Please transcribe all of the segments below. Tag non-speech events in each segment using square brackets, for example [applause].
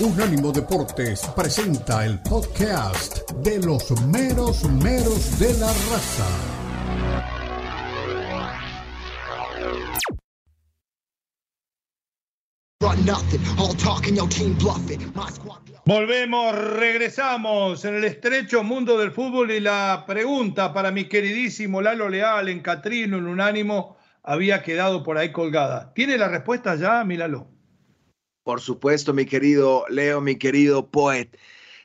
Unánimo Deportes presenta el podcast de los meros meros de la raza. Volvemos, regresamos en el estrecho mundo del fútbol y la pregunta para mi queridísimo Lalo Leal en Catrino, en Unánimo, había quedado por ahí colgada. ¿Tiene la respuesta ya, mi Lalo? Por supuesto, mi querido Leo, mi querido Poet.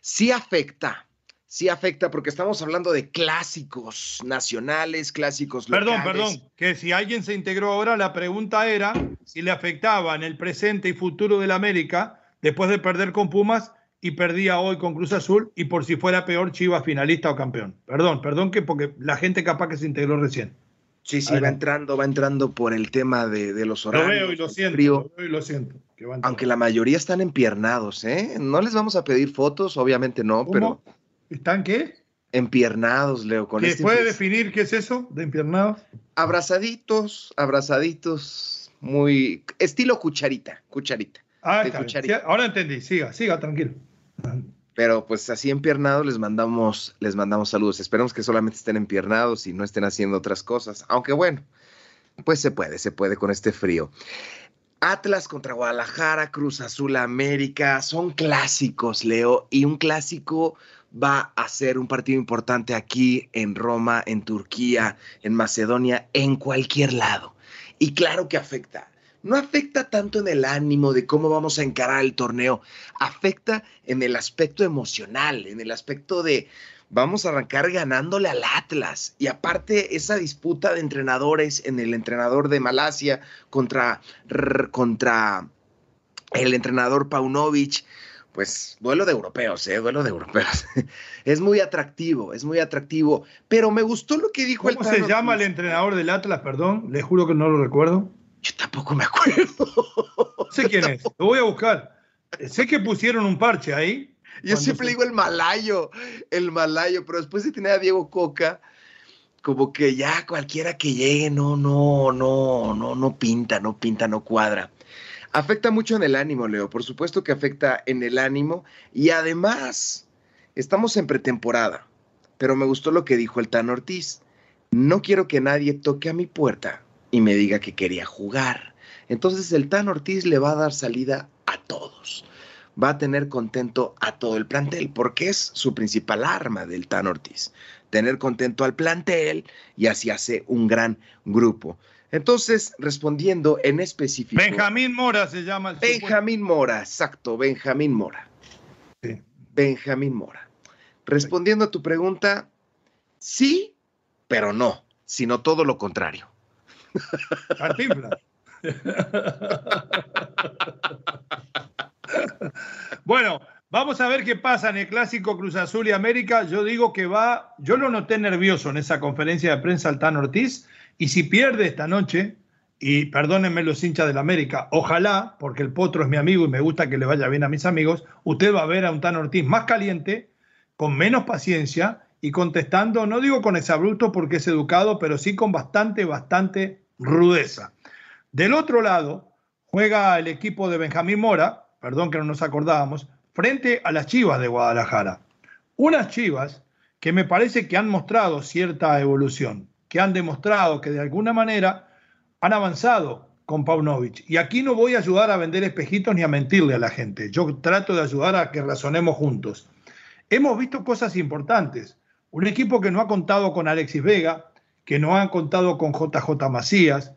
Sí afecta, sí afecta porque estamos hablando de clásicos nacionales, clásicos locales. Perdón, perdón, que si alguien se integró ahora, la pregunta era si le afectaba en el presente y futuro del América después de perder con Pumas y perdía hoy con Cruz Azul y por si fuera peor Chivas finalista o campeón. Perdón, perdón que porque la gente capaz que se integró recién. Sí, sí, va entrando, va entrando por el tema de, los horarios. Lo veo y lo siento, lo veo y lo siento. Aunque la mayoría están empiernados, ¿eh? No les vamos a pedir fotos, obviamente no, pero... ¿Están qué? Empiernados, Leo. Con ¿Qué este puede definir qué es eso de empiernados? Abrazaditos, abrazaditos, muy... Estilo cucharita, cucharita. Ah, ahora entendí, siga, siga, tranquilo. Pero pues así empiernados les mandamos, les mandamos saludos. Esperamos que solamente estén empiernados y no estén haciendo otras cosas. Aunque bueno, pues se puede, se puede con este frío. Atlas contra Guadalajara, Cruz Azul América, son clásicos, Leo, y un clásico va a ser un partido importante aquí en Roma, en Turquía, en Macedonia, en cualquier lado. Y claro que afecta no afecta tanto en el ánimo de cómo vamos a encarar el torneo, afecta en el aspecto emocional, en el aspecto de vamos a arrancar ganándole al Atlas. Y aparte esa disputa de entrenadores en el entrenador de Malasia contra, contra el entrenador Paunovic, pues duelo de europeos, ¿eh? Duelo de europeos. [laughs] es muy atractivo, es muy atractivo. Pero me gustó lo que dijo el ¿Cómo se llama el entrenador del Atlas? Perdón, le juro que no lo recuerdo. Yo tampoco me acuerdo. [laughs] Sé quién es, lo voy a buscar. Sé que pusieron un parche ahí. Yo siempre digo el malayo, el malayo, pero después de tener a Diego Coca, como que ya cualquiera que llegue, no, no, no, no, no pinta, no pinta, no cuadra. Afecta mucho en el ánimo, Leo, por supuesto que afecta en el ánimo y además estamos en pretemporada, pero me gustó lo que dijo el Tan Ortiz. No quiero que nadie toque a mi puerta y me diga que quería jugar. Entonces el Tan Ortiz le va a dar salida a todos. Va a tener contento a todo el plantel, porque es su principal arma del Tan Ortiz. Tener contento al plantel y así hace un gran grupo. Entonces, respondiendo en específico. Benjamín Mora se llama el Benjamín Mora, exacto, Benjamín Mora. Benjamín Mora. Respondiendo a tu pregunta, sí, pero no, sino todo lo contrario. [laughs] bueno, vamos a ver qué pasa en el clásico Cruz Azul y América. Yo digo que va, yo lo noté nervioso en esa conferencia de prensa Altán Ortiz, y si pierde esta noche, y perdónenme los hinchas del América, ojalá, porque el Potro es mi amigo y me gusta que le vaya bien a mis amigos, usted va a ver a un Tan Ortiz más caliente, con menos paciencia y contestando, no digo con exabrupto porque es educado, pero sí con bastante, bastante rudeza. Del otro lado, juega el equipo de Benjamín Mora, perdón que no nos acordábamos, frente a las Chivas de Guadalajara. Unas Chivas que me parece que han mostrado cierta evolución, que han demostrado que de alguna manera han avanzado con Paunovic. Y aquí no voy a ayudar a vender espejitos ni a mentirle a la gente. Yo trato de ayudar a que razonemos juntos. Hemos visto cosas importantes. Un equipo que no ha contado con Alexis Vega, que no ha contado con JJ Macías,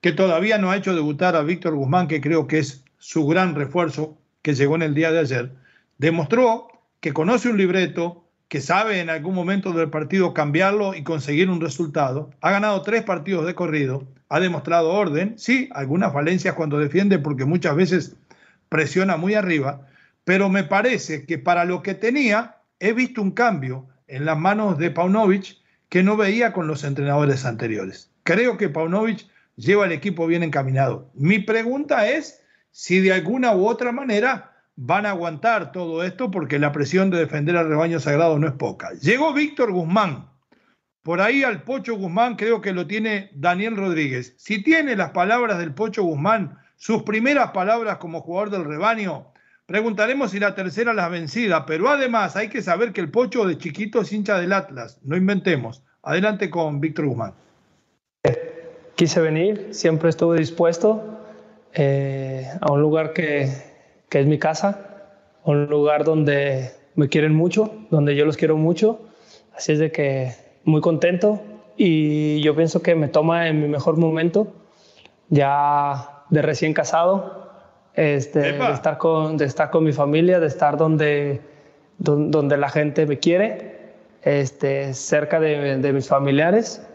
que todavía no ha hecho debutar a Víctor Guzmán, que creo que es su gran refuerzo que llegó en el día de ayer, demostró que conoce un libreto, que sabe en algún momento del partido cambiarlo y conseguir un resultado. Ha ganado tres partidos de corrido, ha demostrado orden, sí, algunas falencias cuando defiende porque muchas veces presiona muy arriba, pero me parece que para lo que tenía he visto un cambio en las manos de Paunovic que no veía con los entrenadores anteriores. Creo que Paunovic lleva al equipo bien encaminado. Mi pregunta es si de alguna u otra manera van a aguantar todo esto porque la presión de defender al rebaño sagrado no es poca. Llegó Víctor Guzmán. Por ahí al Pocho Guzmán creo que lo tiene Daniel Rodríguez. Si tiene las palabras del Pocho Guzmán, sus primeras palabras como jugador del rebaño, preguntaremos si la tercera la vencida, pero además hay que saber que el Pocho de chiquito es hincha del Atlas, no inventemos. Adelante con Víctor Guzmán. Quise venir, siempre estuve dispuesto eh, a un lugar que, que es mi casa, un lugar donde me quieren mucho, donde yo los quiero mucho. Así es de que muy contento y yo pienso que me toma en mi mejor momento, ya de recién casado, este, de, estar con, de estar con mi familia, de estar donde, donde, la gente me quiere, este, cerca de, de, mis familiares.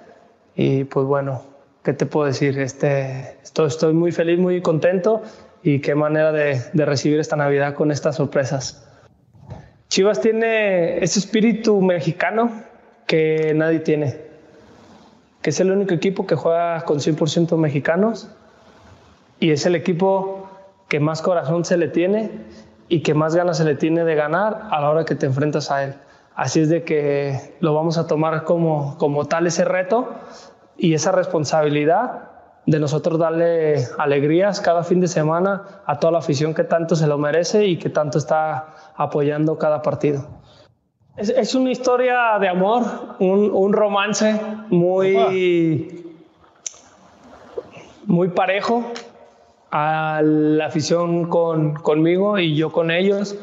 Y pues bueno, ¿qué te puedo decir? Este, estoy, estoy muy feliz, muy contento y qué manera de, de recibir esta Navidad con estas sorpresas. Chivas tiene ese espíritu mexicano que nadie tiene, que es el único equipo que juega con 100% mexicanos y es el equipo que más corazón se le tiene y que más ganas se le tiene de ganar a la hora que te enfrentas a él. Así es de que lo vamos a tomar como, como tal ese reto y esa responsabilidad de nosotros darle alegrías cada fin de semana a toda la afición que tanto se lo merece y que tanto está apoyando cada partido. Es, es una historia de amor, un, un romance muy, muy parejo a la afición con, conmigo y yo con ellos.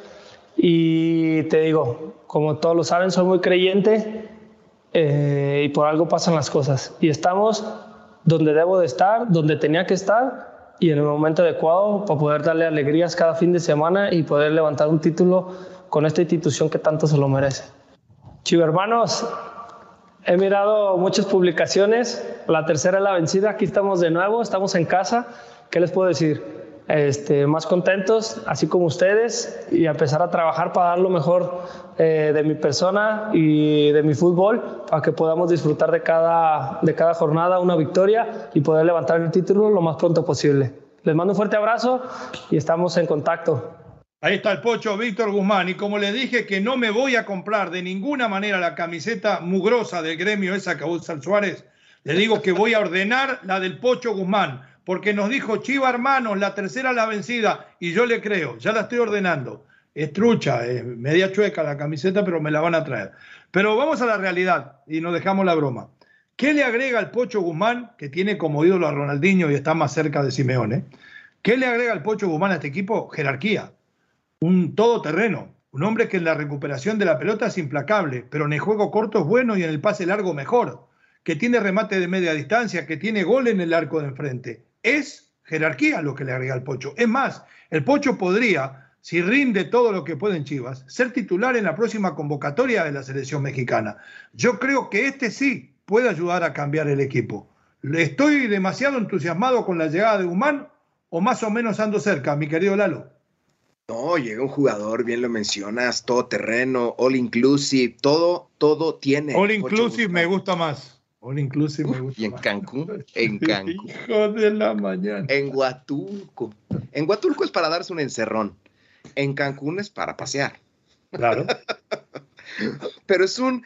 Y te digo, como todos lo saben, soy muy creyente eh, y por algo pasan las cosas. Y estamos donde debo de estar, donde tenía que estar y en el momento adecuado para poder darle alegrías cada fin de semana y poder levantar un título con esta institución que tanto se lo merece. Chivo hermanos, he mirado muchas publicaciones, la tercera es la vencida, aquí estamos de nuevo, estamos en casa, ¿qué les puedo decir? Este, más contentos, así como ustedes, y empezar a trabajar para dar lo mejor eh, de mi persona y de mi fútbol, para que podamos disfrutar de cada, de cada jornada una victoria y poder levantar el título lo más pronto posible. Les mando un fuerte abrazo y estamos en contacto. Ahí está el pocho Víctor Guzmán. Y como le dije que no me voy a comprar de ninguna manera la camiseta mugrosa del gremio esa que usa Suárez, le digo que voy a ordenar la del pocho Guzmán porque nos dijo Chiva hermanos, la tercera la vencida, y yo le creo, ya la estoy ordenando. Es trucha, es media chueca la camiseta, pero me la van a traer. Pero vamos a la realidad y nos dejamos la broma. ¿Qué le agrega el Pocho Guzmán, que tiene como ídolo a Ronaldinho y está más cerca de Simeone? ¿Qué le agrega el Pocho Guzmán a este equipo? Jerarquía, un todoterreno, un hombre que en la recuperación de la pelota es implacable, pero en el juego corto es bueno y en el pase largo mejor, que tiene remate de media distancia, que tiene gol en el arco de enfrente es jerarquía lo que le agrega el Pocho. Es más, el Pocho podría, si rinde todo lo que puede en Chivas, ser titular en la próxima convocatoria de la selección mexicana. Yo creo que este sí puede ayudar a cambiar el equipo. ¿Estoy demasiado entusiasmado con la llegada de Humán o más o menos ando cerca, mi querido Lalo? No, llega un jugador, bien lo mencionas, todo terreno, all inclusive, todo, todo tiene. All inclusive me gusta más. All inclusive me gusta. Y en Cancún, [laughs] en Cancún. Hijo de la mañana. En Huatulco. En Huatulco es para darse un encerrón. En Cancún es para pasear. Claro. [laughs] Pero es un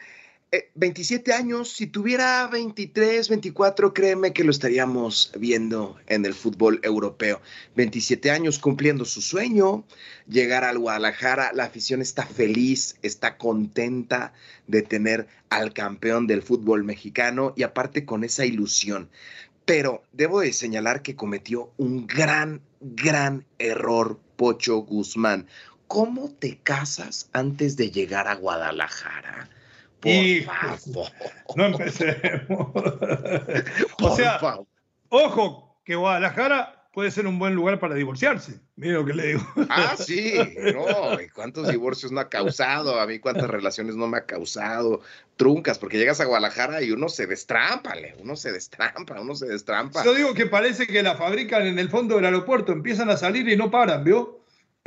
27 eh, años, si tuviera 23, 24, créeme que lo estaríamos viendo en el fútbol europeo. 27 años cumpliendo su sueño, llegar al Guadalajara, la afición está feliz, está contenta de tener al campeón del fútbol mexicano y aparte con esa ilusión. Pero debo de señalar que cometió un gran, gran error Pocho Guzmán. ¿Cómo te casas antes de llegar a Guadalajara? Y no empecemos. [laughs] o sea, ojo, que Guadalajara puede ser un buen lugar para divorciarse. Mira lo que le digo. Ah, sí, [laughs] no, cuántos divorcios no ha causado? A mí cuántas relaciones no me ha causado, truncas, porque llegas a Guadalajara y uno se destrampa, uno se destrampa, uno se destrampa. Yo digo que parece que la fabrican en el fondo del aeropuerto, empiezan a salir y no paran, ¿vio?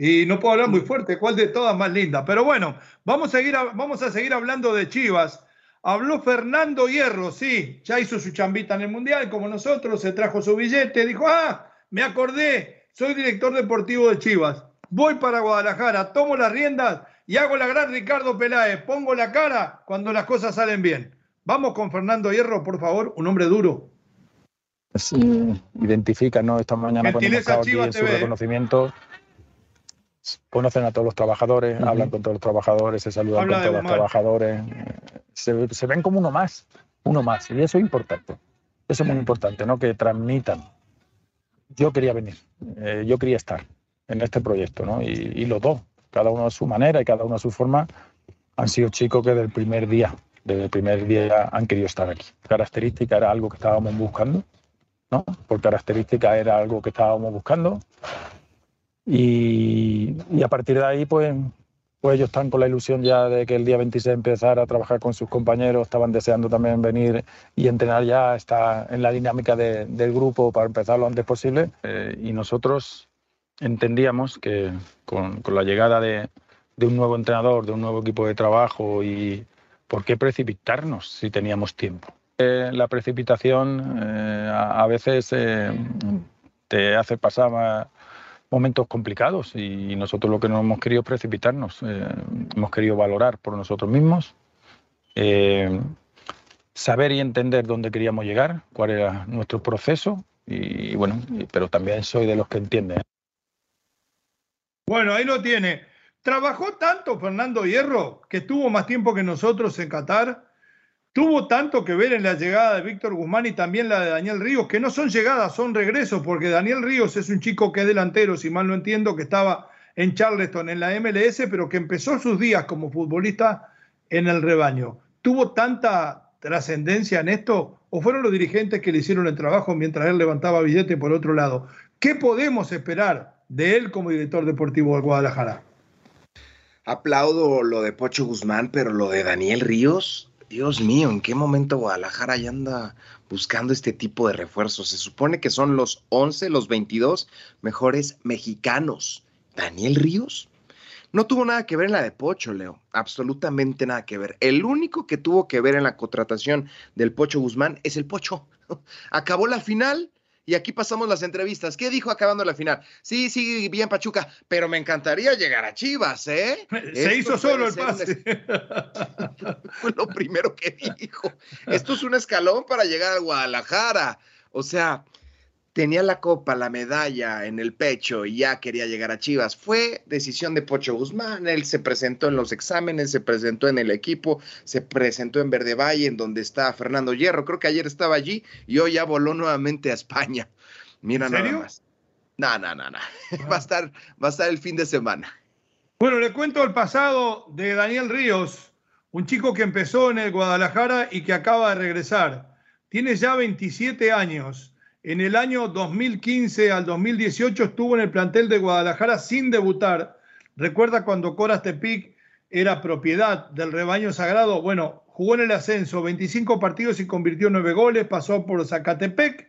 Y no puedo hablar muy fuerte, cuál de todas más linda. Pero bueno, vamos a, seguir, vamos a seguir hablando de Chivas. Habló Fernando Hierro, sí, ya hizo su chambita en el Mundial, como nosotros, se trajo su billete, dijo, ah, me acordé, soy director deportivo de Chivas, voy para Guadalajara, tomo las riendas y hago la gran Ricardo Peláez, pongo la cara cuando las cosas salen bien. Vamos con Fernando Hierro, por favor, un hombre duro. Sí, identifica, ¿no? Esta mañana cuando hemos aquí su reconocimiento conocen a todos los trabajadores, hablan con todos los trabajadores, se saludan con todos los trabajadores, se, se, ven como uno más, uno más, y eso es importante, eso es muy importante, ¿no? Que transmitan. Yo quería venir, eh, yo quería estar en este proyecto, ¿no? Y, y, los dos, cada uno a su manera y cada uno a su forma, han sido chicos que desde el primer día, desde el primer día han querido estar aquí. Característica era algo que estábamos buscando, ¿no? Por característica era algo que estábamos buscando y, a partir de ahí, pues, pues ellos están con la ilusión ya de que el día 26 empezar a trabajar con sus compañeros, estaban deseando también venir y entrenar ya, está en la dinámica del grupo para empezar lo antes posible. Eh, y nosotros entendíamos que con, la llegada de, un nuevo entrenador, de un nuevo equipo de trabajo y por qué precipitarnos si teníamos tiempo. Eh, la precipitación eh, a, veces te hace pasar momentos complicados y nosotros lo que no hemos querido precipitarnos, eh, hemos querido valorar por nosotros mismos, eh, saber y entender dónde queríamos llegar, cuál era nuestro proceso y, bueno, pero también soy de los que entienden. Bueno, ahí lo tiene. Trabajó tanto Fernando Hierro que tuvo más tiempo que nosotros en Qatar tuvo tanto que ver en la llegada de Víctor Guzmán y también la de Daniel Ríos, que no son llegadas, son regresos, porque Daniel Ríos es un chico que es delantero, si mal no entiendo, que estaba en Charleston, en la MLS, pero que empezó sus días como futbolista en el rebaño. ¿Tuvo tanta trascendencia en esto o fueron los dirigentes que le hicieron el trabajo mientras él levantaba billete por otro lado? ¿Qué podemos esperar de él como director deportivo de Guadalajara? Aplaudo lo de Pocho Guzmán, pero lo de Daniel Ríos, Dios mío, ¿en qué momento Guadalajara ya anda buscando este tipo de refuerzos? Se supone que son los 11, los 22 mejores mexicanos. ¿Daniel Ríos? No tuvo nada que ver en la de Pocho, Leo. Absolutamente nada que ver. El único que tuvo que ver en la contratación del Pocho Guzmán es el Pocho. [laughs] Acabó la final y aquí pasamos las entrevistas. ¿Qué dijo acabando la final? Sí, sí, bien Pachuca, pero me encantaría llegar a Chivas, ¿eh? [laughs] Se hizo solo el pase. [laughs] Fue lo primero que dijo. Esto es un escalón para llegar a Guadalajara. O sea, tenía la copa, la medalla en el pecho y ya quería llegar a Chivas. Fue decisión de Pocho Guzmán. Él se presentó en los exámenes, se presentó en el equipo, se presentó en Verde Valle, en donde está Fernando Hierro. Creo que ayer estaba allí y hoy ya voló nuevamente a España. Mira ¿En serio? nada más. No, no, no, no. [laughs] Va, a estar, va a estar el fin de semana. Bueno, le cuento el pasado de Daniel Ríos, un chico que empezó en el Guadalajara y que acaba de regresar. Tiene ya 27 años en el año 2015 al 2018 estuvo en el plantel de Guadalajara sin debutar. Recuerda cuando Coras Tepic era propiedad del rebaño sagrado. Bueno, jugó en el ascenso 25 partidos y convirtió 9 goles, pasó por Zacatepec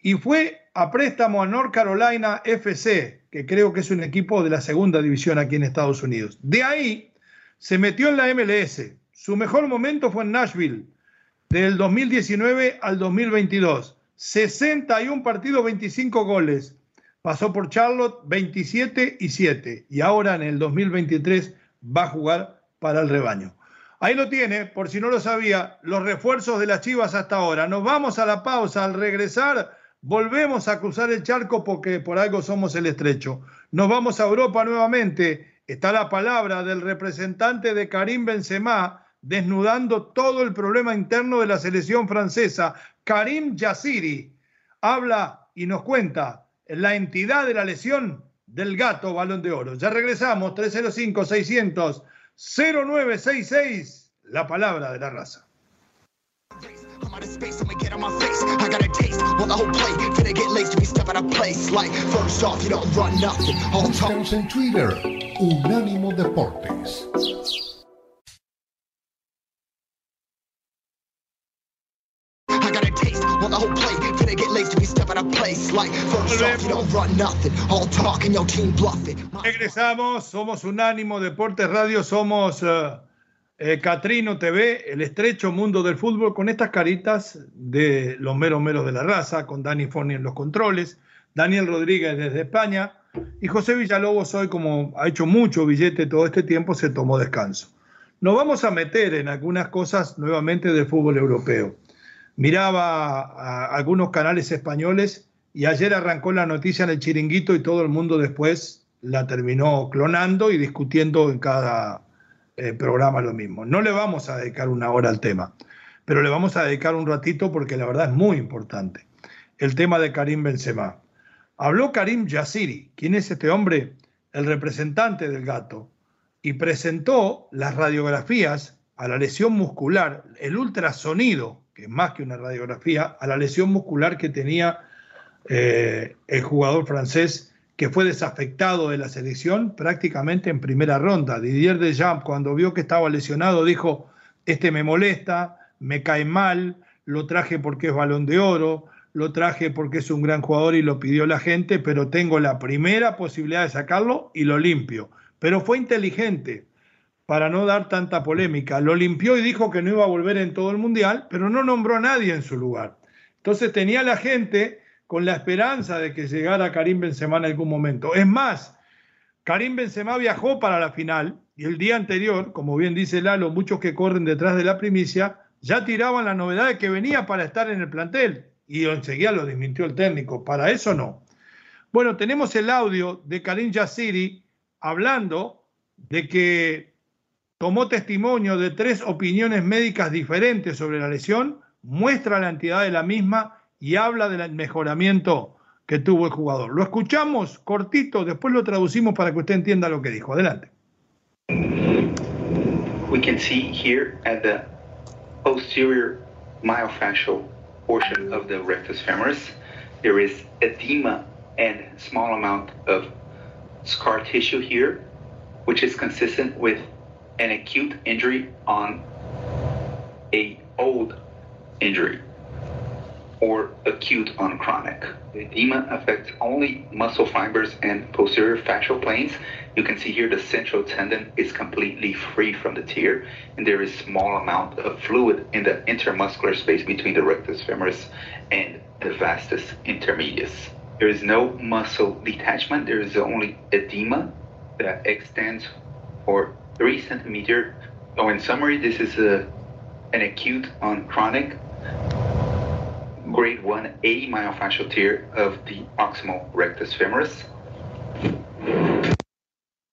y fue a préstamo a North Carolina FC, que creo que es un equipo de la segunda división aquí en Estados Unidos. De ahí se metió en la MLS. Su mejor momento fue en Nashville, del 2019 al 2022. 61 partidos, 25 goles. Pasó por Charlotte 27 y 7. Y ahora en el 2023 va a jugar para el rebaño. Ahí lo tiene, por si no lo sabía, los refuerzos de las Chivas hasta ahora. Nos vamos a la pausa. Al regresar, volvemos a cruzar el charco porque por algo somos el estrecho. Nos vamos a Europa nuevamente. Está la palabra del representante de Karim Benzema desnudando todo el problema interno de la selección francesa. Karim Yassiri habla y nos cuenta la entidad de la lesión del gato balón de oro. Ya regresamos, 305-600-0966, la palabra de la raza. En Twitter, Unánimo Deportes. Regresamos, somos Unánimo Deportes Radio, somos eh, eh, Catrino TV, el estrecho mundo del fútbol, con estas caritas de los meros meros de la raza, con Dani Forni en los controles, Daniel Rodríguez desde España y José Villalobos hoy, como ha hecho mucho billete todo este tiempo, se tomó descanso. Nos vamos a meter en algunas cosas nuevamente del fútbol europeo miraba a algunos canales españoles y ayer arrancó la noticia en el chiringuito y todo el mundo después la terminó clonando y discutiendo en cada eh, programa lo mismo. No le vamos a dedicar una hora al tema, pero le vamos a dedicar un ratito porque la verdad es muy importante. El tema de Karim Benzema. Habló Karim Yassiri. ¿Quién es este hombre? El representante del gato. Y presentó las radiografías a la lesión muscular, el ultrasonido, que es más que una radiografía, a la lesión muscular que tenía eh, el jugador francés que fue desafectado de la selección prácticamente en primera ronda. Didier Deschamps, cuando vio que estaba lesionado, dijo, este me molesta, me cae mal, lo traje porque es balón de oro, lo traje porque es un gran jugador y lo pidió la gente, pero tengo la primera posibilidad de sacarlo y lo limpio. Pero fue inteligente para no dar tanta polémica. Lo limpió y dijo que no iba a volver en todo el mundial, pero no nombró a nadie en su lugar. Entonces tenía la gente con la esperanza de que llegara Karim Benzema en algún momento. Es más, Karim Benzema viajó para la final y el día anterior, como bien dice Lalo, muchos que corren detrás de la primicia, ya tiraban la novedad de que venía para estar en el plantel y enseguida lo desmintió el técnico. Para eso no. Bueno, tenemos el audio de Karim Yassiri hablando de que tomó testimonio de tres opiniones médicas diferentes sobre la lesión, muestra la entidad de la misma y habla del mejoramiento que tuvo el jugador. Lo escuchamos cortito, después lo traducimos para que usted entienda lo que dijo. Adelante. We can see here at the posterior myofascial portion of the rectus femoris, there is edema and small amount of scar tissue here, which is consistent with an acute injury on a old injury. or acute on chronic. The edema affects only muscle fibers and posterior fascial planes. You can see here the central tendon is completely free from the tear, and there is small amount of fluid in the intermuscular space between the rectus femoris and the vastus intermedius. There is no muscle detachment. There is only edema that extends for three centimeter. So in summary, this is a, an acute on chronic grade 1A myofascial tear of the proximal rectus femoris.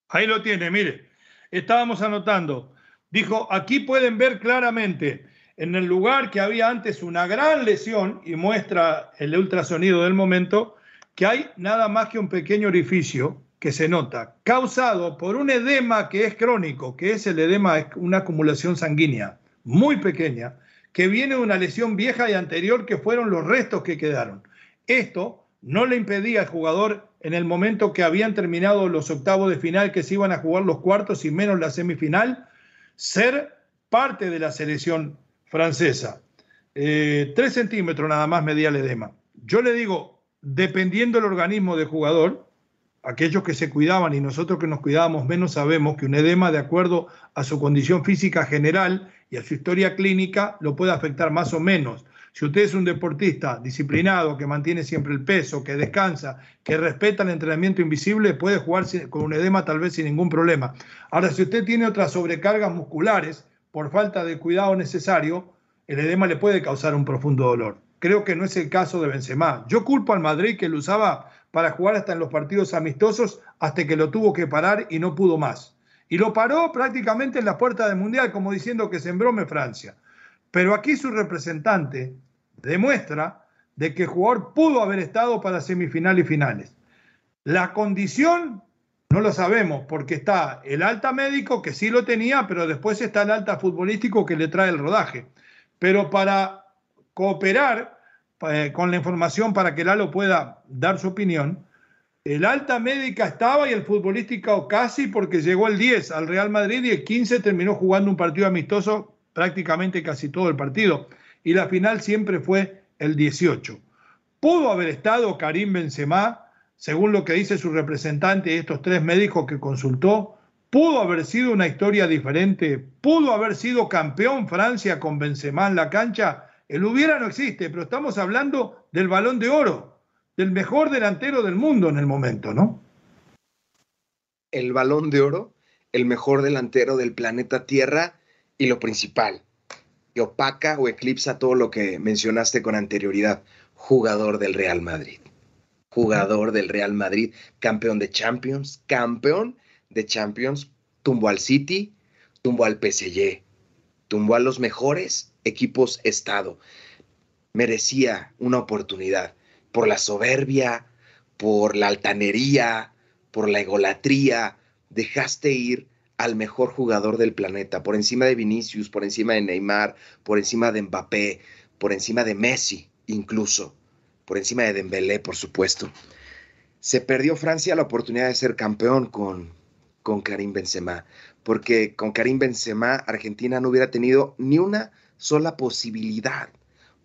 Ahí lo tiene, mire. Estábamos anotando. Dijo, aquí pueden ver claramente en el lugar que había antes una gran lesión y muestra el ultrasonido del momento, que hay nada más que un pequeño orificio que se nota, causado por un edema que es crónico, que es el edema, una acumulación sanguínea muy pequeña, que viene de una lesión vieja y anterior que fueron los restos que quedaron. Esto no le impedía al jugador en el momento que habían terminado los octavos de final, que se iban a jugar los cuartos y menos la semifinal, ser parte de la selección francesa. Eh, tres centímetros nada más medía el edema. Yo le digo, dependiendo del organismo del jugador, aquellos que se cuidaban y nosotros que nos cuidábamos menos sabemos que un edema, de acuerdo a su condición física general, y a su historia clínica lo puede afectar más o menos. Si usted es un deportista disciplinado, que mantiene siempre el peso, que descansa, que respeta el entrenamiento invisible, puede jugar con un edema tal vez sin ningún problema. Ahora, si usted tiene otras sobrecargas musculares por falta de cuidado necesario, el edema le puede causar un profundo dolor. Creo que no es el caso de Benzema. Yo culpo al Madrid que lo usaba para jugar hasta en los partidos amistosos hasta que lo tuvo que parar y no pudo más y lo paró prácticamente en la puerta del Mundial, como diciendo que se embrome Francia. Pero aquí su representante demuestra de que el jugador pudo haber estado para semifinal y finales. La condición no lo sabemos, porque está el alta médico, que sí lo tenía, pero después está el alta futbolístico que le trae el rodaje. Pero para cooperar eh, con la información para que Lalo pueda dar su opinión, el alta médica estaba y el futbolístico casi porque llegó el 10 al Real Madrid y el 15 terminó jugando un partido amistoso prácticamente casi todo el partido. Y la final siempre fue el 18. Pudo haber estado Karim Benzema, según lo que dice su representante y estos tres médicos que consultó, pudo haber sido una historia diferente, pudo haber sido campeón Francia con Benzema en la cancha. El hubiera no existe, pero estamos hablando del balón de oro del mejor delantero del mundo en el momento, ¿no? El balón de oro, el mejor delantero del planeta Tierra y lo principal, que opaca o eclipsa todo lo que mencionaste con anterioridad, jugador del Real Madrid. jugador del Real Madrid, campeón de Champions, campeón de Champions, tumbó al City, tumbó al PSG, tumbó a los mejores equipos Estado. Merecía una oportunidad por la soberbia, por la altanería, por la egolatría. Dejaste ir al mejor jugador del planeta, por encima de Vinicius, por encima de Neymar, por encima de Mbappé, por encima de Messi, incluso, por encima de Dembélé, por supuesto. Se perdió Francia la oportunidad de ser campeón con, con Karim Benzema, porque con Karim Benzema Argentina no hubiera tenido ni una sola posibilidad.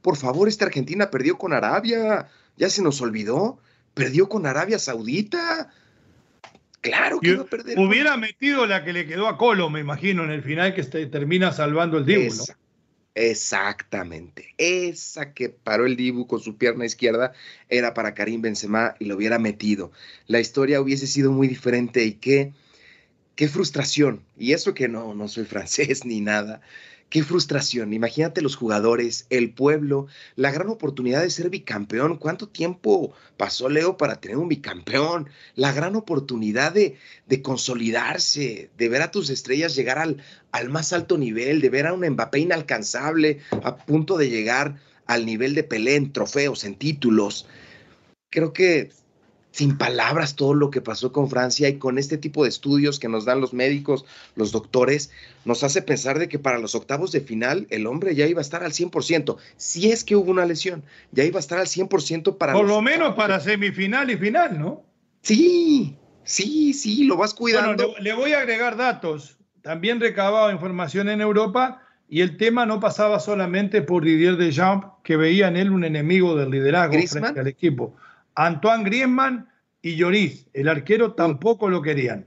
Por favor, esta Argentina perdió con Arabia, ya se nos olvidó, perdió con Arabia Saudita, Claro que iba a perder. Hubiera metido la que le quedó a Colo, me imagino, en el final que termina salvando el Dibu, Exactamente. Esa que paró el Dibu con su pierna izquierda era para Karim Benzema y lo hubiera metido. La historia hubiese sido muy diferente y qué, qué frustración. Y eso que no, no soy francés [laughs] ni nada, Qué frustración. Imagínate los jugadores, el pueblo, la gran oportunidad de ser bicampeón. ¿Cuánto tiempo pasó Leo para tener un bicampeón? La gran oportunidad de, consolidarse, de ver a tus estrellas llegar al, al más alto nivel, de ver a un Mbappé inalcanzable a punto de llegar al nivel de Pelé en trofeos, en títulos. Creo que sin palabras todo lo que pasó con Francia y con este tipo de estudios que nos dan los médicos, los doctores, nos hace pensar de que para los octavos de final el hombre ya iba a estar al 100%, si es que hubo una lesión, ya iba a estar al 100% para... Por lo menos para semifinal y final, ¿no? Sí, sí, sí, lo vas cuidando. Bueno, le, voy a agregar datos. También recababa información en Europa y el tema no pasaba solamente por Didier Deschamps, que veía en él un enemigo del liderazgo frente al equipo. Antoine Griezmann y Lloris, el arquero, tampoco lo querían.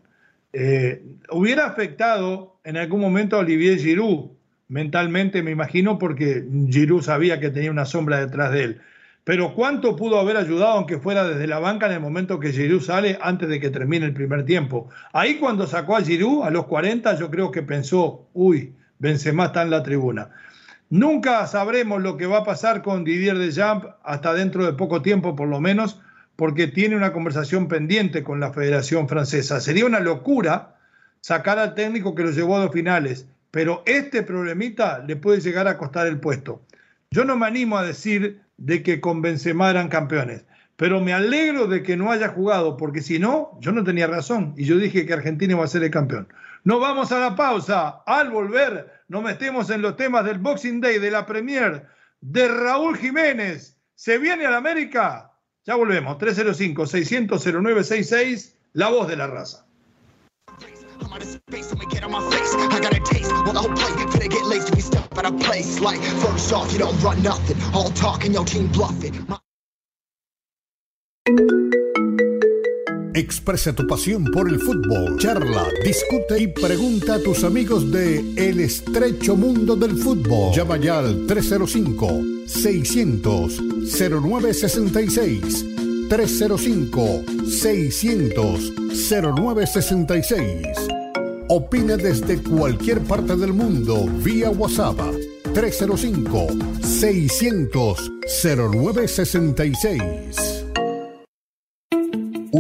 Eh, hubiera afectado en algún momento a Olivier Giroud, mentalmente me imagino, porque Giroud sabía que tenía una sombra detrás de él. Pero ¿cuánto pudo haber ayudado, aunque fuera desde la banca, en el momento que Giroud sale antes de que termine el primer tiempo? Ahí cuando sacó a Giroud a los 40, yo creo que pensó, uy, Benzema está en la tribuna. Nunca sabremos lo que va a pasar con Didier Deschamps hasta dentro de poco tiempo, por lo menos, porque tiene una conversación pendiente con la Federación Francesa. Sería una locura sacar al técnico que lo llevó a dos finales, pero este problemita le puede llegar a costar el puesto. Yo no me animo a decir de que con Benzema eran campeones, pero me alegro de que no haya jugado, porque si no, yo no tenía razón y yo dije que Argentina iba a ser el campeón. Nos vamos a la pausa. Al volver, nos metemos en los temas del Boxing Day, de la Premier, de Raúl Jiménez. ¿Se viene a la América? Ya volvemos. 305-600-0966, la voz de la raza. Expresa tu pasión por el fútbol, charla, discute y pregunta a tus amigos de El estrecho mundo del fútbol. Llama ya al 305-600-0966. 305-600-0966. Opina desde cualquier parte del mundo vía WhatsApp 305-600-0966.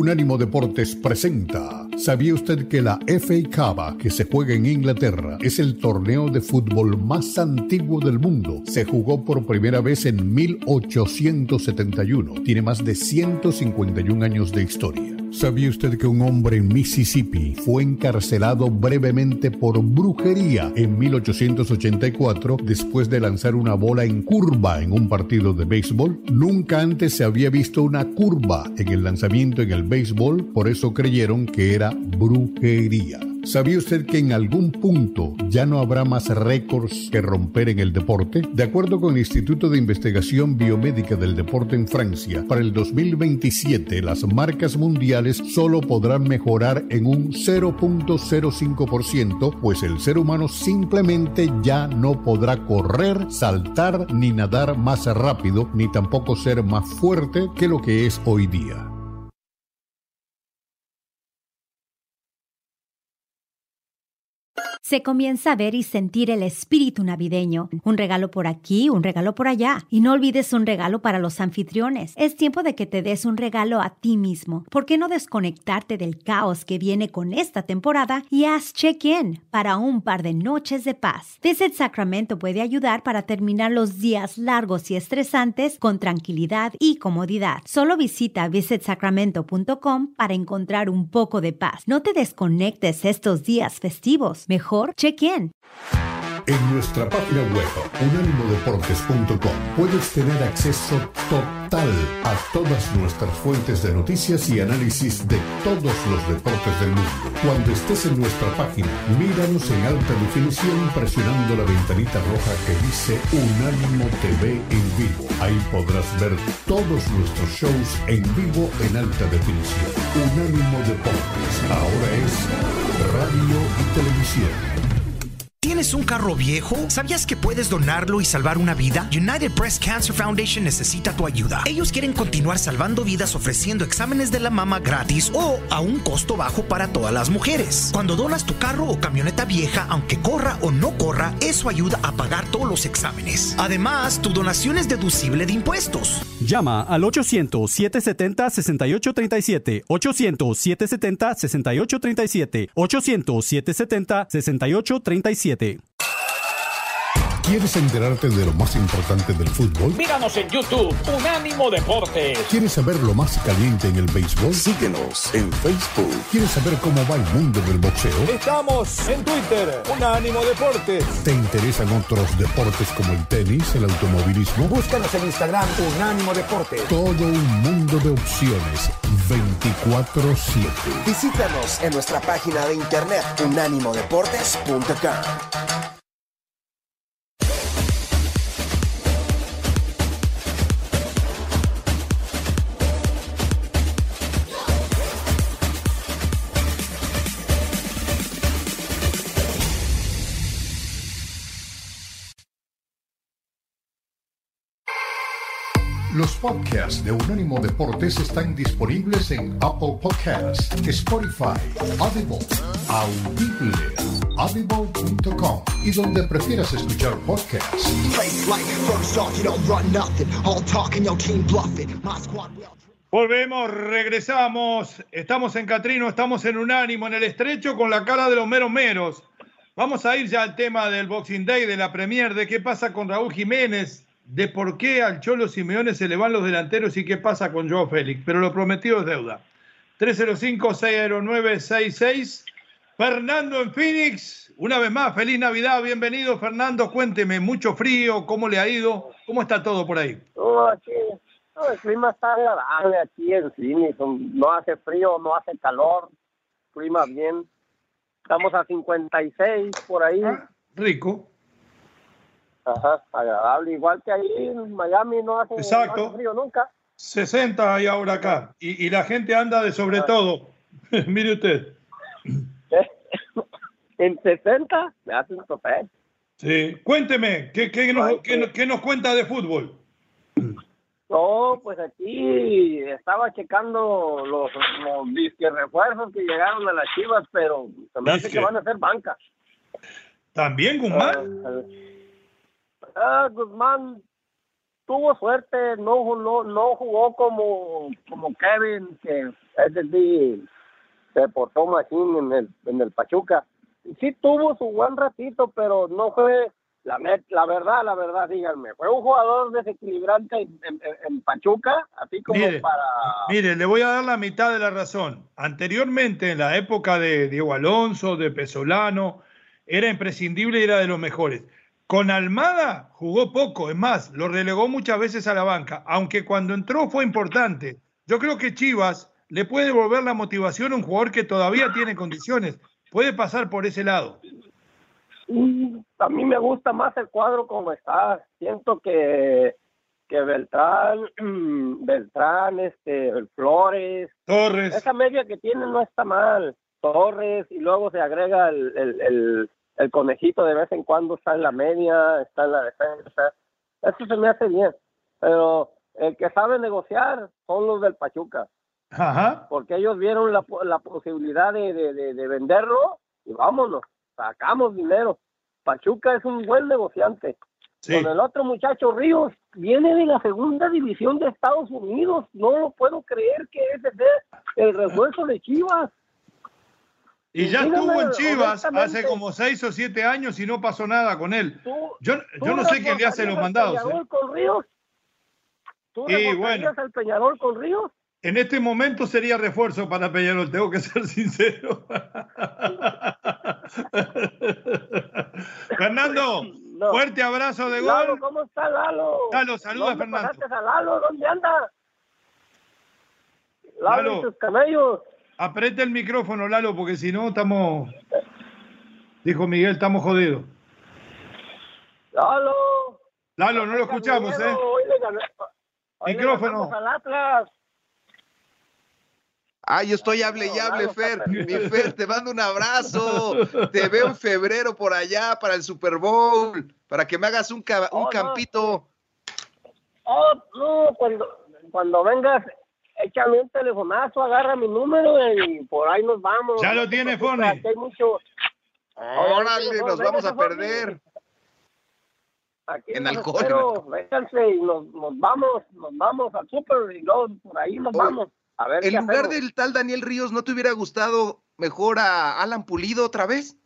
Unánimo Deportes presenta. ¿Sabía usted que la FA Cup que se juega en Inglaterra es el torneo de fútbol más antiguo del mundo? Se jugó por primera vez en 1871. Tiene más de 151 años de historia. ¿Sabía usted que un hombre en Mississippi fue encarcelado brevemente por brujería en 1884 después de lanzar una bola en curva en un partido de béisbol? Nunca antes se había visto una curva en el lanzamiento en el béisbol, por eso creyeron que era brujería. ¿Sabía usted que en algún punto ya no habrá más récords que romper en el deporte? De acuerdo con el Instituto de Investigación Biomédica del Deporte en Francia, para el 2027 las marcas mundiales solo podrán mejorar en un 0.05%, pues el ser humano simplemente ya no podrá correr, saltar ni nadar más rápido, ni tampoco ser más fuerte que lo que es hoy día. Se comienza a ver y sentir el espíritu navideño. Un regalo por aquí, un regalo por allá. Y no olvides un regalo para los anfitriones. Es tiempo de que te des un regalo a ti mismo. ¿Por qué no desconectarte del caos que viene con esta temporada y haz check-in para un par de noches de paz? Visit Sacramento puede ayudar para terminar los días largos y estresantes con tranquilidad y comodidad. Solo visita visitsacramento.com para encontrar un poco de paz. No te desconectes estos días festivos. Mejor check-in. En nuestra página web, unánimodeportes.com, puedes tener acceso total a todas nuestras fuentes de noticias y análisis de todos los deportes del mundo. Cuando estés en nuestra página, míranos en alta definición presionando la ventanita roja que dice Unánimo TV en vivo. Ahí podrás ver todos nuestros shows en vivo en alta definición. Unánimo Deportes, ahora es radio y televisión. ¿Tienes un carro viejo? ¿Sabías que puedes donarlo y salvar una vida? United Breast Cancer Foundation necesita tu ayuda. Ellos quieren continuar salvando vidas ofreciendo exámenes de la mama gratis o a un costo bajo para todas las mujeres. Cuando donas tu carro o camioneta vieja, aunque corra o no corra, eso ayuda a pagar todos los exámenes. Además, tu donación es deducible de impuestos. Llama al 800-770-6837. 800-770-6837. 800-770-6837. Day. ¿Quieres enterarte de lo más importante del fútbol? Míranos en YouTube, Unánimo Deportes. ¿Quieres saber lo más caliente en el béisbol? Síguenos en Facebook. ¿Quieres saber cómo va el mundo del boxeo? Estamos en Twitter, Unánimo Deportes. ¿Te interesan otros deportes como el tenis, el automovilismo? Búscanos en Instagram, Unánimo Deportes. Todo un mundo de opciones, 24-7. Visítanos en nuestra página de internet, unánimodeportes.com. Los podcasts de Unánimo Deportes están disponibles en Apple Podcasts, Spotify, Audible, Audible, audible.com y donde prefieras escuchar podcasts. Volvemos, regresamos. Estamos en Catrino, estamos en Unánimo, en el estrecho, con la cara de los meros meros. Vamos a ir ya al tema del Boxing Day, de la Premier, de qué pasa con Raúl Jiménez, de por qué al Cholo Simeone se le van los delanteros y qué pasa con Joao Félix. Pero lo prometido es deuda. 305-609-66. Fernando en Phoenix, una vez más, feliz Navidad, bienvenido Fernando, cuénteme, mucho frío, ¿cómo le ha ido? ¿Cómo está todo por ahí? No, aquí, no, el clima está agradable aquí en Phoenix, no hace frío, no hace calor, clima bien, estamos a 56 por ahí. Ah, rico. Ajá, agradable, igual que ahí en Miami no hace, Exacto. no hace frío nunca. 60 hay ahora acá, y, y la gente anda de sobre todo. [laughs] Mire usted. [laughs] en 60 me hace un tope. Sí, cuénteme, ¿qué, qué, nos, qué, qué nos cuenta de fútbol? No, pues aquí estaba checando los, los disque refuerzos que llegaron a las chivas, pero se me hace que van a ser banca. ¿También Guzmán? Ah, Guzmán tuvo suerte, no, no, no jugó como, como Kevin, que es decir, se portó machín en el, en el Pachuca. Sí tuvo su buen ratito, pero no fue, la, net- la verdad, la verdad, díganme, fue un jugador desequilibrante en, en- en Pachuca, así como Mire, para... Mire, le voy a dar la mitad de la razón. Anteriormente, en la época de Diego Alonso, de Pesolano, era imprescindible y era de los mejores. Con Almada jugó poco, es más, lo relegó muchas veces a la banca, aunque cuando entró fue importante. Yo creo que Chivas le puede devolver la motivación a un jugador que todavía tiene condiciones. Puede pasar por ese lado. Mm, A mí me gusta más el cuadro como está. Siento que, que Beltrán, mm, Beltrán, este, Flores, Torres. esa media que tiene no está mal. Torres y luego se agrega el, el, el, el conejito de vez en cuando está en la media, está en la defensa. Eso se me hace bien. Pero el que sabe negociar son los del Pachuca, Ajá. porque ellos vieron la, la posibilidad de, de, de, de venderlo y vámonos. sacamos dinero. Pachuca es un buen negociante. Con el otro muchacho Ríos, viene de la segunda división de Estados Unidos. No lo puedo creer que ese sea el refuerzo de Chivas. Y ya estuvo en Chivas hace como seis o siete años y no pasó nada con él. yo yo no sé qué le hace los mandados. ¿eh? Con Ríos? ¿Tú y bueno, al Peñarol con Ríos? En este momento sería refuerzo para Peñarol, tengo que ser [laughs] sincero. [laughs] Fernando, fuerte abrazo de gol. ¿cómo está Lalo? Lalo, saluda Fernando. a Lalo? ¿Dónde anda? Lalo, Lalo. y sus camellos. Aprieta el micrófono, Lalo, porque si no estamos. Dijo Miguel, estamos jodidos. Lalo. Lalo, no lo escuchamos, ¿eh? micrófono. Ah, yo estoy hable y hable, Fer. Mi Fer, te mando un abrazo. Te veo en febrero por allá para el Super Bowl, para que me hagas un, un oh, campito. Oh, no, cuando, cuando vengas, échame un telefonazo, agarra mi número y por ahí nos vamos. Ya lo tiene, Fone. Hay mucho... Órale, nos vamos a perder. Aquí en alcohol. Vénganse y nos, nos, vamos, nos vamos al super y luego por ahí nos vamos. A ver en lugar del tal Daniel Ríos, ¿no te hubiera gustado mejor a Alan Pulido otra vez?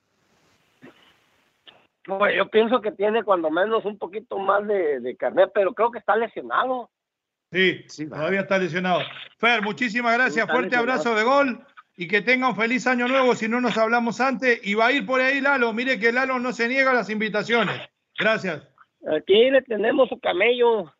No, yo pienso que tiene cuando menos un poquito más de, de carnet, pero creo que está lesionado. Sí, sí todavía está lesionado. Fer, muchísimas gracias, fuerte abrazo de gol y que tenga un feliz año nuevo si no nos hablamos antes. Y va a ir por ahí Lalo, mire que Lalo no se niega a las invitaciones. Gracias. Aquí le tenemos su camello.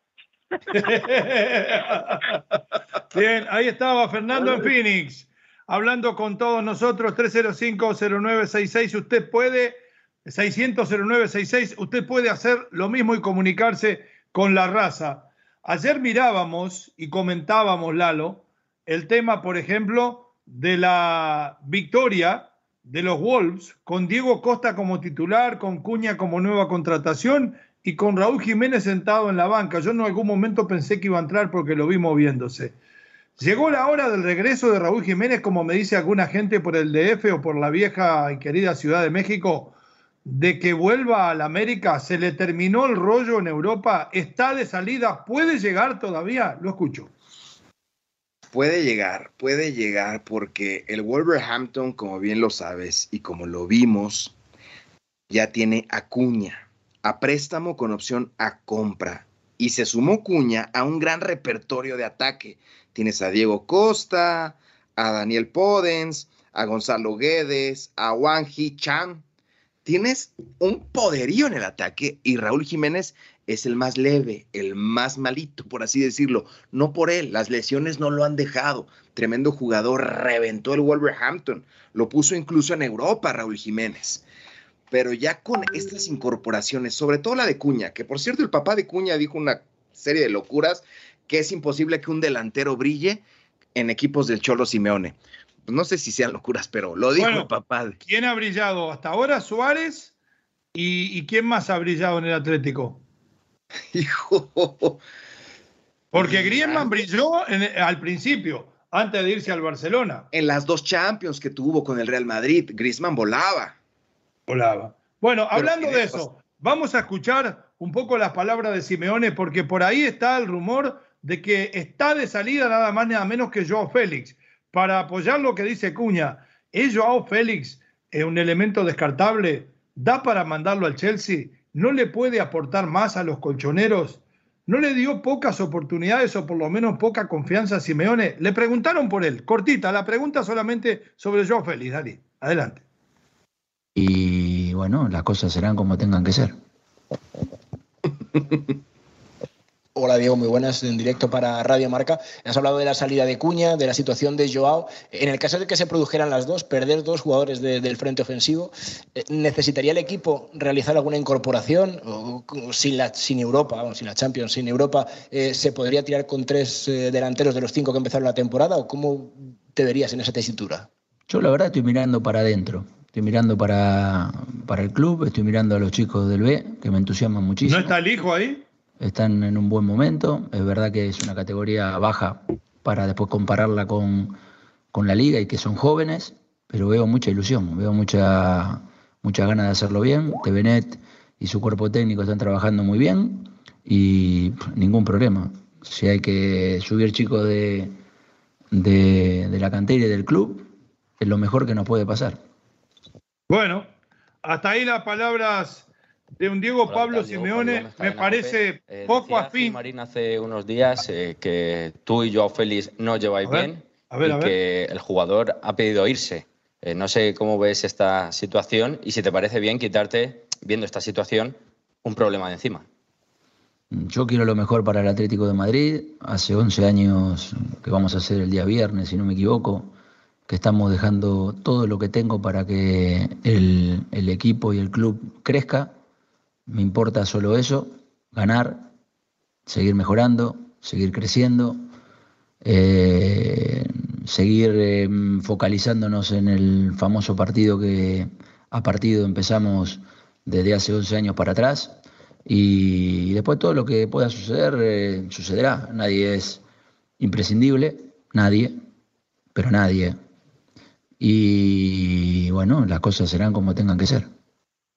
[laughs] Bien, ahí estaba Fernando en Phoenix, hablando con todos nosotros, 305-0966. Usted puede, 600-0966, usted puede hacer lo mismo y comunicarse con la raza. Ayer mirábamos y comentábamos, Lalo, el tema, por ejemplo, de la victoria de los Wolves, con Diego Costa como titular, con Cuña como nueva contratación y con Raúl Jiménez sentado en la banca. Yo en algún momento pensé que iba a entrar porque lo vi moviéndose. Llegó la hora del regreso de Raúl Jiménez, como me dice alguna gente por el DF o por la vieja y querida Ciudad de México, de que vuelva a la América. Se le terminó el rollo en Europa, está de salida, puede llegar todavía. Lo escucho. Puede llegar, puede llegar porque el Wolverhampton, como bien lo sabes y como lo vimos, ya tiene acuña a préstamo con opción a compra. Y se sumó Cuña a un gran repertorio de ataque. Tienes a Diego Costa, a Daniel Podens, a Gonzalo Guedes, a Wang Hee Chan. Tienes un poderío en el ataque y Raúl Jiménez es el más leve, el más malito, por así decirlo. No por él, las lesiones no lo han dejado. Tremendo jugador, reventó el Wolverhampton. Lo puso incluso en Europa, Raúl Jiménez pero ya con estas incorporaciones, sobre todo la de Cuña, que por cierto el papá de Cuña dijo una serie de locuras, que es imposible que un delantero brille en equipos del Cholo Simeone. Pues no sé si sean locuras, pero lo dijo el papá. ¿Quién ha brillado hasta ahora? Suárez. ¿Y, quién más ha brillado en el Atlético? [laughs] Hijo. Porque Griezmann brilló al principio, antes de irse al Barcelona. En las dos Champions que tuvo con el Real Madrid, Griezmann volaba. Volaba. Bueno, hablando de eso, vamos a escuchar un poco las palabras de Simeone, porque por ahí está el rumor de que está de salida nada más nada menos que Joao Félix. Para apoyar lo que dice Cuña, ¿es Joao Félix un elemento descartable? ¿Da para mandarlo al Chelsea? ¿No le puede aportar más a los colchoneros? ¿No le dio pocas oportunidades o por lo menos poca confianza a Simeone? Le preguntaron por él. Cortita, la pregunta solamente sobre Joao Félix. Dale, adelante y bueno, las cosas serán como tengan que ser. [laughs] Hola Diego, muy buenas, en directo para Radio Marca. Has hablado de la salida de Cuña, de la situación de Joao. En el caso de que se produjeran las dos, perder dos jugadores del frente ofensivo, eh, ¿necesitaría el equipo realizar alguna incorporación? O, sin, la, sin Europa, sin la Champions, sin Europa, eh, ¿se podría tirar con tres eh, delanteros de los cinco que empezaron la temporada? ¿O cómo te verías en esa tesitura? Yo la verdad estoy mirando para adentro. Estoy mirando para, para el club, estoy mirando a los chicos del B, que me entusiasman muchísimo. ¿No está el hijo ahí? Están en un buen momento. Es verdad que es una categoría baja para después compararla con, con la liga y que son jóvenes, pero veo mucha ilusión, veo mucha, muchas ganas de hacerlo bien. Tevenet y su cuerpo técnico están trabajando muy bien y ningún problema. Si hay que subir chicos de, de, de la cantera y del club, es lo mejor que nos puede pasar. Bueno, hasta ahí las palabras de un Diego Pablo Simeone me parece Eh, poco afín. Marín hace unos días eh, que tú y Joao Félix no lleváis A ver, bien a ver, y a ver. que el jugador ha pedido irse. Eh, no sé cómo ves esta situación y si te parece bien quitarte, viendo esta situación, un problema de encima. Yo quiero lo mejor para el Atlético de Madrid. Hace 11 años que vamos a hacer el día viernes, si no me equivoco, que estamos dejando todo lo que tengo para que el, el equipo y el club crezca. Me importa solo eso, ganar, seguir mejorando, seguir creciendo, eh, seguir eh, focalizándonos en el famoso partido que a partido empezamos desde hace 11 años para atrás. Y después todo lo que pueda suceder, eh, sucederá. Nadie es imprescindible, nadie, pero nadie. Y bueno, las cosas serán como tengan que ser.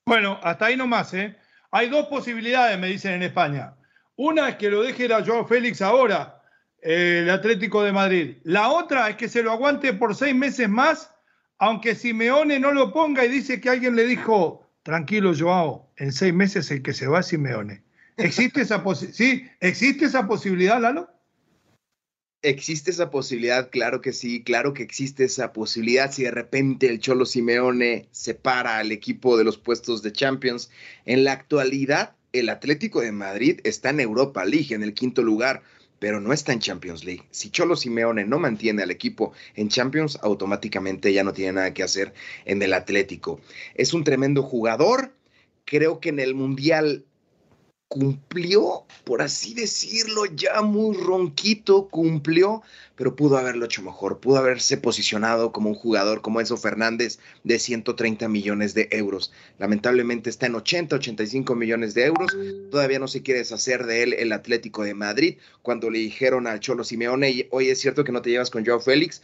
Bueno, hasta ahí nomás, ¿eh? Hay dos posibilidades, me dicen en España. Una es que lo deje ir a Joao Félix ahora, eh, el Atlético de Madrid. La otra es que se lo aguante por seis meses más, aunque Simeone no lo ponga y dice que alguien le dijo, tranquilo Joao, en seis meses el que se va es Simeone. ¿Existe esa, posi- sí, ¿Existe esa posibilidad, Lalo? ¿Existe esa posibilidad? Claro que sí, claro que existe esa posibilidad. Si de repente el Cholo Simeone separa al equipo de los puestos de Champions, en la actualidad el Atlético de Madrid está en Europa League, en el quinto lugar, pero no está en Champions League. Si Cholo Simeone no mantiene al equipo en Champions, automáticamente ya no tiene nada que hacer en el Atlético. Es un tremendo jugador. Creo que en el Mundial cumplió, por así decirlo, ya muy ronquito, cumplió, pero pudo haberlo hecho mejor, pudo haberse posicionado como un jugador como Enzo Fernández de 130 millones de euros. Lamentablemente está en 80, 85 millones de euros, todavía no se quiere deshacer de él el Atlético de Madrid. Cuando le dijeron al Cholo Simeone, oye, es cierto que no te llevas con Joao Félix,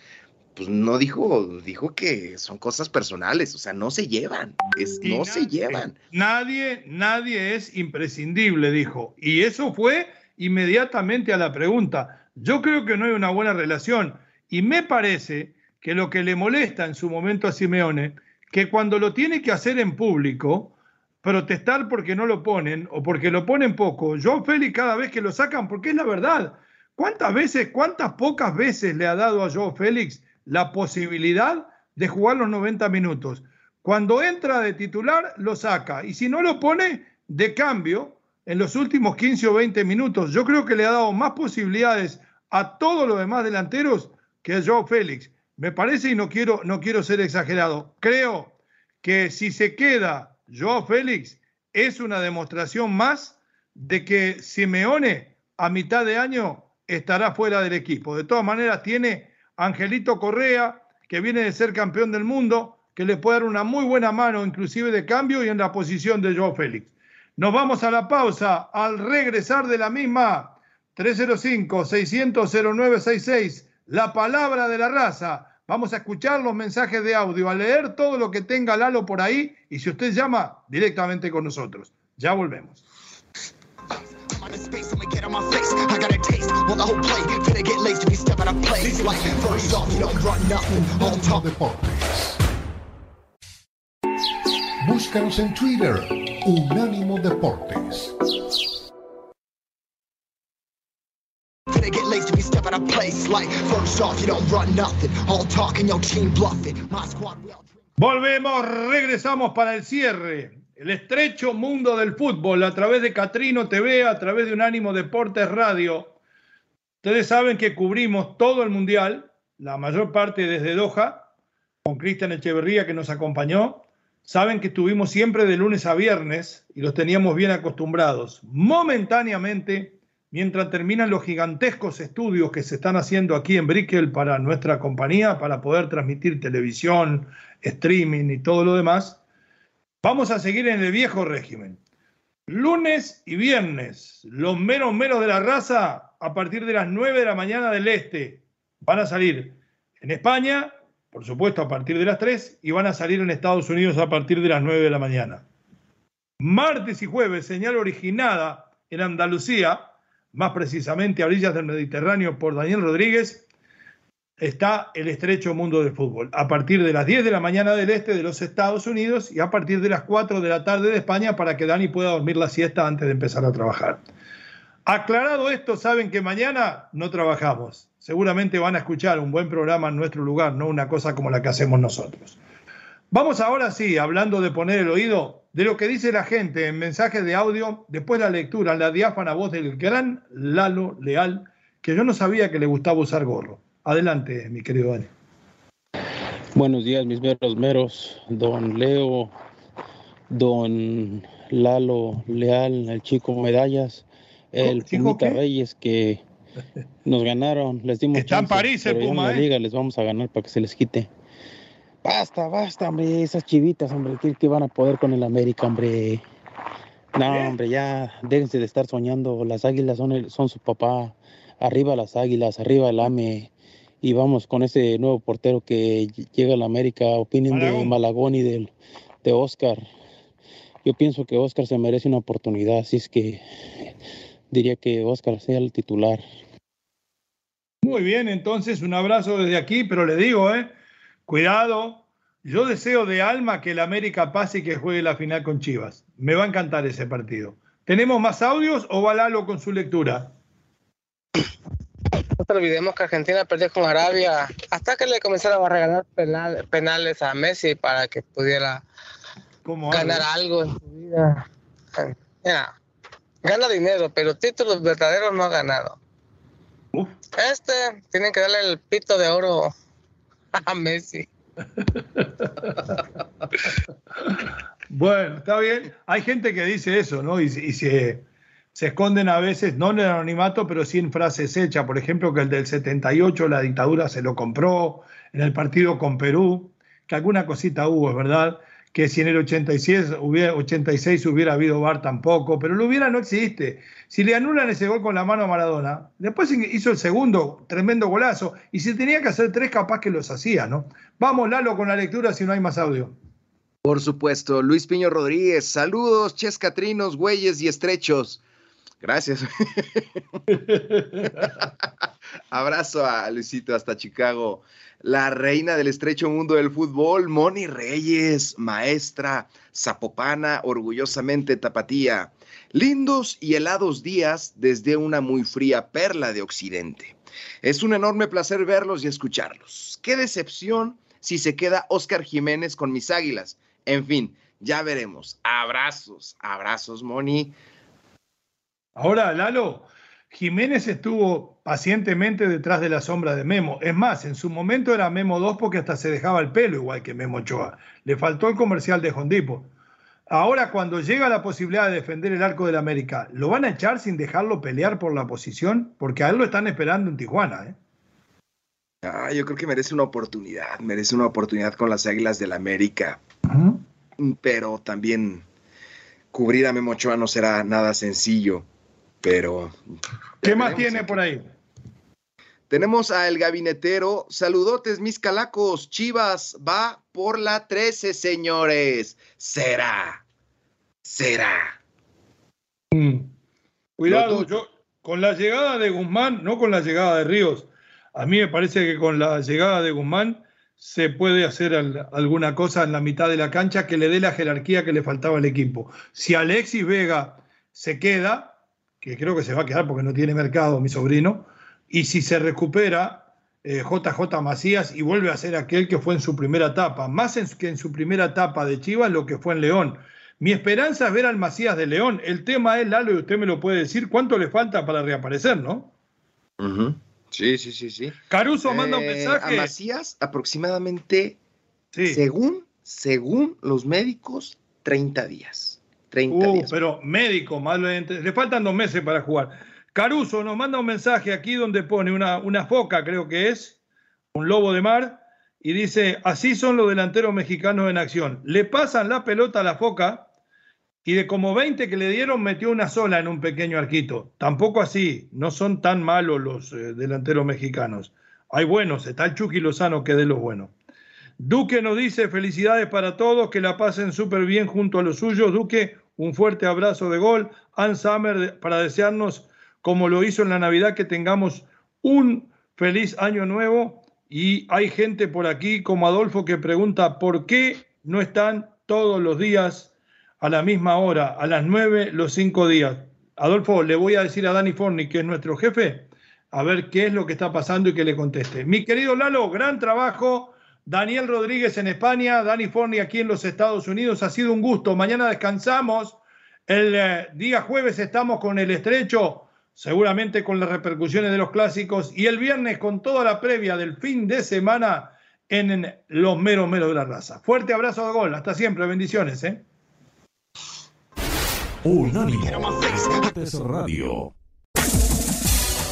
pues no dijo, dijo que son cosas personales, o sea, no se llevan, es, no se nadie- llevan. Nadie, nadie es imprescindible, dijo. Y eso fue inmediatamente a la pregunta. Yo creo que no hay una buena relación. Y me parece que lo que le molesta en su momento a Simeone, que cuando lo tiene que hacer en público, protestar porque no lo ponen o porque lo ponen poco, Joao Félix cada vez que lo sacan, porque es la verdad. ¿Cuántas veces, cuántas pocas veces le ha dado a Joao Félix la posibilidad de jugar los 90 minutos? Cuando entra de titular, lo saca. Y si no lo pone, de cambio, en los últimos 15 o 20 minutos. Yo creo que le ha dado más posibilidades a todos los demás delanteros que a Joao Félix. Me parece, y no quiero, no quiero ser exagerado, creo que si se queda Joao Félix, es una demostración más de que Simeone a mitad de año estará fuera del equipo. De todas maneras, tiene Angelito Correa, que viene de ser campeón del mundo, que le puede dar una muy buena mano, inclusive de cambio y en la posición de Joao Félix. Nos vamos a la pausa. Al regresar de la misma, 305-600-0966, la palabra de la raza. Vamos a escuchar los mensajes de audio, a leer todo lo que tenga Lalo por ahí y si usted llama, directamente con nosotros. Ya volvemos. Space, I'ma get on my face. I got a taste, want the whole plate. Finna get laced if you step out of place. Like, first off, you don't run nothing. All talk. Búscanos en Twitter, Unánimo Deportes. Finna get laced if you step out of place. Like, first off, you don't run nothing. All talk and your team bluffing. My squad will. Volvemos, regresamos para el cierre. El estrecho mundo del fútbol a través de Catrino TV, a través de Unánimo Deportes Radio. Ustedes saben que cubrimos todo el mundial, la mayor parte desde Doha, con Cristian Echeverría que nos acompañó. Saben que estuvimos siempre de lunes a viernes y los teníamos bien acostumbrados. Momentáneamente, mientras terminan los gigantescos estudios que se están haciendo aquí en Brickell para nuestra compañía, para poder transmitir televisión, streaming y todo lo demás, vamos a seguir en el viejo régimen. Lunes y viernes, los menos menos de la raza, a partir de las 9 de la mañana del este, van a salir en España, por supuesto, a partir de las 3 y van a salir en Estados Unidos a partir de las 9 de la mañana. Martes y jueves, señal originada en Andalucía, más precisamente a orillas del Mediterráneo por Daniel Rodríguez, está el estrecho mundo del fútbol. A partir de las 10 de la mañana del este de los Estados Unidos y a partir de las 4 de la tarde de España para que Dani pueda dormir la siesta antes de empezar a trabajar. Aclarado esto, saben que mañana no trabajamos. Seguramente van a escuchar un buen programa en nuestro lugar, no una cosa como la que hacemos nosotros. Vamos ahora sí, hablando de poner el oído, de lo que dice la gente en mensajes de audio, después la lectura la diáfana voz del gran Lalo Leal, que yo no sabía que le gustaba usar gorro. Adelante, mi querido Dani. Buenos días, mis meros meros, don Leo, don Lalo Leal, el chico Medallas, el Pumita Reyes que nos ganaron, les dimos Está en París el Puma, ¿eh? liga les vamos a ganar para que se les quite. Basta, basta, hombre, esas chivitas, hombre, ¿qué, qué van a poder con el América, hombre? No, hombre, ya déjense de estar soñando, las águilas son, el- son su papá, arriba las águilas, arriba el AME, y vamos con ese nuevo portero que ll- llega a la América, opinión de Malagón y del, de Oscar. Yo pienso que Oscar se merece una oportunidad, así es que diría que Oscar sea el titular. Muy bien, entonces un abrazo desde aquí, pero le digo, eh, cuidado. Yo deseo de alma que el América pase y que juegue la final con Chivas. Me va a encantar ese partido. ¿Tenemos más audios o va Lalo con su lectura? Olvidemos que Argentina perdió con Arabia hasta que le comenzaron a regalar penal- penales a Messi para que pudiera ganar algo en su vida. Mira, gana dinero, pero títulos verdaderos no ha ganado. Este, tienen que darle el pito de oro a Messi. [laughs] Bueno, está bien. Hay gente que dice eso, ¿no? Y, y se, se esconden a veces, no en el anonimato, pero sí en frases hechas. Por ejemplo, que el del 78 la dictadura se lo compró en el partido con Perú, que alguna cosita hubo, es verdad. Que si en el 86 hubiera, 86 hubiera habido VAR tampoco, pero lo hubiera no existe. Si le anulan ese gol con la mano a Maradona, después hizo el segundo, tremendo golazo, y si tenía que hacer tres, capaz que los hacía, ¿no? Vamos, Lalo, con la lectura si no hay más audio. Por supuesto, Luis Piño Rodríguez, saludos, ches catrinos, güeyes y estrechos. Gracias. [laughs] Abrazo a Luisito hasta Chicago. La reina del estrecho mundo del fútbol, Moni Reyes, maestra, zapopana, orgullosamente tapatía. Lindos y helados días desde una muy fría perla de Occidente. Es un enorme placer verlos y escucharlos. Qué decepción si se queda Oscar Jiménez con mis águilas. En fin, ya veremos. Abrazos, abrazos, Moni. Ahora, Lalo, Jiménez estuvo pacientemente detrás de la sombra de Memo. Es más, en su momento era Memo 2 porque hasta se dejaba el pelo igual que Memo Ochoa. Le faltó el comercial de Hondipo. Ahora, cuando llega la posibilidad de defender el arco del América, ¿lo van a echar sin dejarlo pelear por la posición? Porque a él lo están esperando en Tijuana. ¿eh? Ah, yo creo que merece una oportunidad, merece una oportunidad con las Águilas del América. Pero también cubrir a Memo Ochoa no será nada sencillo. Pero. ¿Qué más tiene por ahí? Tenemos a El Gabinetero. Saludotes, mis calacos. Chivas va por la 13, señores. Será. Será. Cuidado, yo con la llegada de Guzmán, no con la llegada de Ríos. A mí me parece que con la llegada de Guzmán se puede hacer al- alguna cosa en la mitad de la cancha que le dé la jerarquía que le faltaba al equipo. Si Alexis Vega se queda, que creo que se va a quedar porque no tiene mercado, mi sobrino, y si se recupera eh, JJ Macías y vuelve a ser aquel que fue en su primera etapa, más en- que en su primera etapa de Chivas lo que fue en León. Mi esperanza es ver al Macías de León. El tema es, Lalo, y usted me lo puede decir, ¿cuánto le falta para reaparecer, no? Sí, sí, sí, sí. Caruso manda un Eh, mensaje. A Macías, aproximadamente, según, según los médicos, 30 días. 30 Uh, días. pero médico, ente- le faltan dos meses para jugar. Caruso nos manda un mensaje aquí donde pone una, una foca, creo que es, un lobo de mar, y dice, así son los delanteros mexicanos en acción. Le pasan la pelota a la foca y de como 20 que le dieron metió una sola en un pequeño arquito. Tampoco así, no son tan malos los eh, delanteros mexicanos. Hay buenos, está el Chucky Lozano que de los buenos. Duque nos dice felicidades para todos, que la pasen súper bien junto a los suyos. Duque, un fuerte abrazo de gol. Ann Summer para desearnos, como lo hizo en la Navidad, que tengamos un feliz año nuevo. Y hay gente por aquí como Adolfo que pregunta por qué no están todos los días a la misma hora, a las nueve, los cinco días. Adolfo, le voy a decir a Dani Forni, que es nuestro jefe, a ver qué es lo que está pasando y que le conteste. Mi querido Lalo, gran trabajo. Daniel Rodríguez en España, Dani Forni aquí en los Estados Unidos. Ha sido un gusto. Mañana descansamos. El eh, día jueves estamos con el estrecho, seguramente con las repercusiones de los clásicos. Y el viernes con toda la previa del fin de semana en los meros meros de la raza. Fuerte abrazo de gol. Hasta siempre. Bendiciones. ¿eh? Radio.